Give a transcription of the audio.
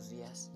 los días.